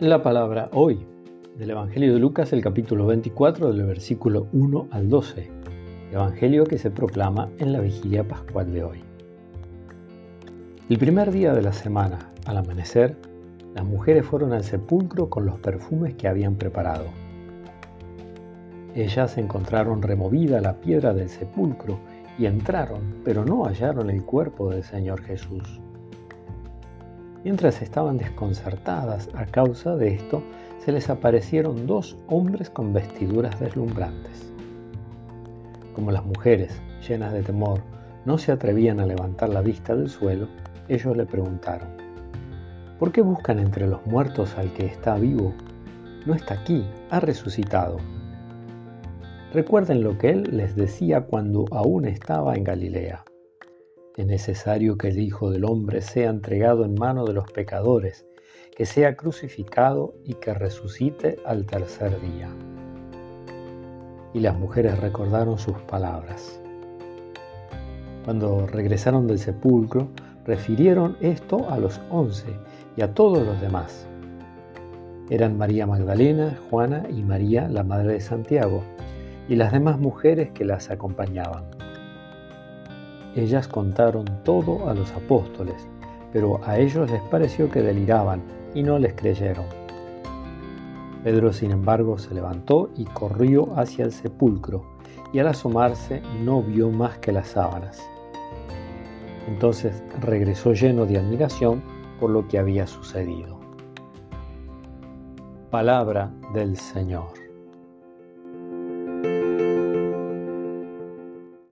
La palabra hoy del Evangelio de Lucas, el capítulo 24, del versículo 1 al 12. Evangelio que se proclama en la vigilia pascual de hoy. El primer día de la semana, al amanecer, las mujeres fueron al sepulcro con los perfumes que habían preparado. Ellas encontraron removida la piedra del sepulcro y entraron, pero no hallaron el cuerpo del Señor Jesús. Mientras estaban desconcertadas a causa de esto, se les aparecieron dos hombres con vestiduras deslumbrantes. Como las mujeres, llenas de temor, no se atrevían a levantar la vista del suelo, ellos le preguntaron, ¿por qué buscan entre los muertos al que está vivo? No está aquí, ha resucitado. Recuerden lo que él les decía cuando aún estaba en Galilea. Es necesario que el Hijo del Hombre sea entregado en mano de los pecadores, que sea crucificado y que resucite al tercer día. Y las mujeres recordaron sus palabras. Cuando regresaron del sepulcro, refirieron esto a los once y a todos los demás. Eran María Magdalena, Juana y María, la madre de Santiago, y las demás mujeres que las acompañaban. Ellas contaron todo a los apóstoles, pero a ellos les pareció que deliraban y no les creyeron. Pedro, sin embargo, se levantó y corrió hacia el sepulcro, y al asomarse no vio más que las sábanas. Entonces regresó lleno de admiración por lo que había sucedido. Palabra del Señor.